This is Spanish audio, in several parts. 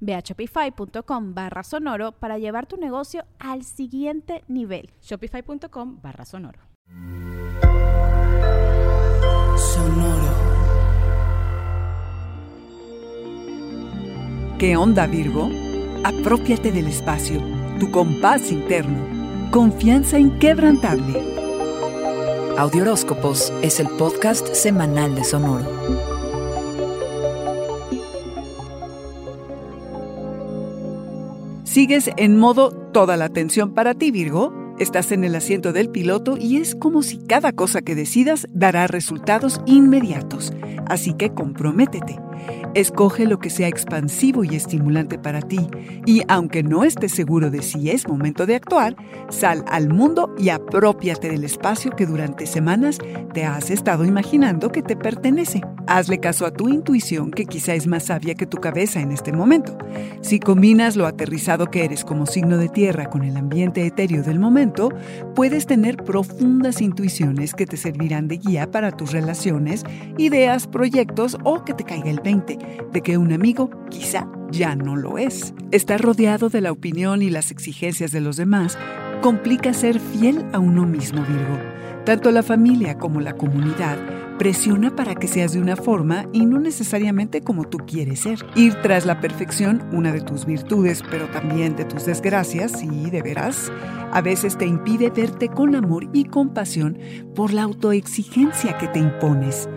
Ve a shopify.com barra sonoro para llevar tu negocio al siguiente nivel. Shopify.com barra sonoro. Sonoro. ¿Qué onda Virgo? Apropiate del espacio, tu compás interno, confianza inquebrantable. Audioróscopos es el podcast semanal de Sonoro. Sigues en modo toda la atención para ti, Virgo. Estás en el asiento del piloto y es como si cada cosa que decidas dará resultados inmediatos. Así que comprométete. Escoge lo que sea expansivo y estimulante para ti y aunque no estés seguro de si es momento de actuar, sal al mundo y apropiate del espacio que durante semanas te has estado imaginando que te pertenece. Hazle caso a tu intuición que quizá es más sabia que tu cabeza en este momento. Si combinas lo aterrizado que eres como signo de tierra con el ambiente etéreo del momento, puedes tener profundas intuiciones que te servirán de guía para tus relaciones, ideas, proyectos o que te caiga el 20 de que un amigo quizá ya no lo es. Estar rodeado de la opinión y las exigencias de los demás complica ser fiel a uno mismo, Virgo. Tanto la familia como la comunidad presiona para que seas de una forma y no necesariamente como tú quieres ser. Ir tras la perfección, una de tus virtudes, pero también de tus desgracias, y de veras, a veces te impide verte con amor y compasión por la autoexigencia que te impones.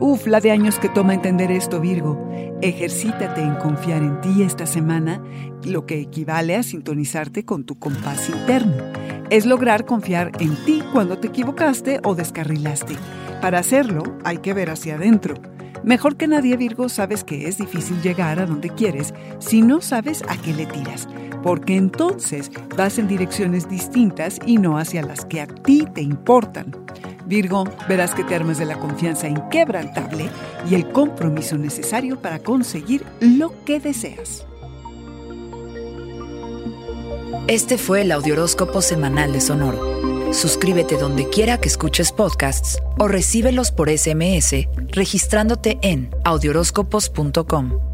Uf, la de años que toma entender esto, Virgo. Ejercítate en confiar en ti esta semana, lo que equivale a sintonizarte con tu compás interno. Es lograr confiar en ti cuando te equivocaste o descarrilaste. Para hacerlo, hay que ver hacia adentro. Mejor que nadie, Virgo, sabes que es difícil llegar a donde quieres si no sabes a qué le tiras, porque entonces vas en direcciones distintas y no hacia las que a ti te importan. Virgo, verás que te armas de la confianza inquebrantable y el compromiso necesario para conseguir lo que deseas. Este fue el Audioróscopo Semanal de Sonoro. Suscríbete donde quiera que escuches podcasts o recíbelos por SMS registrándote en audioróscopos.com.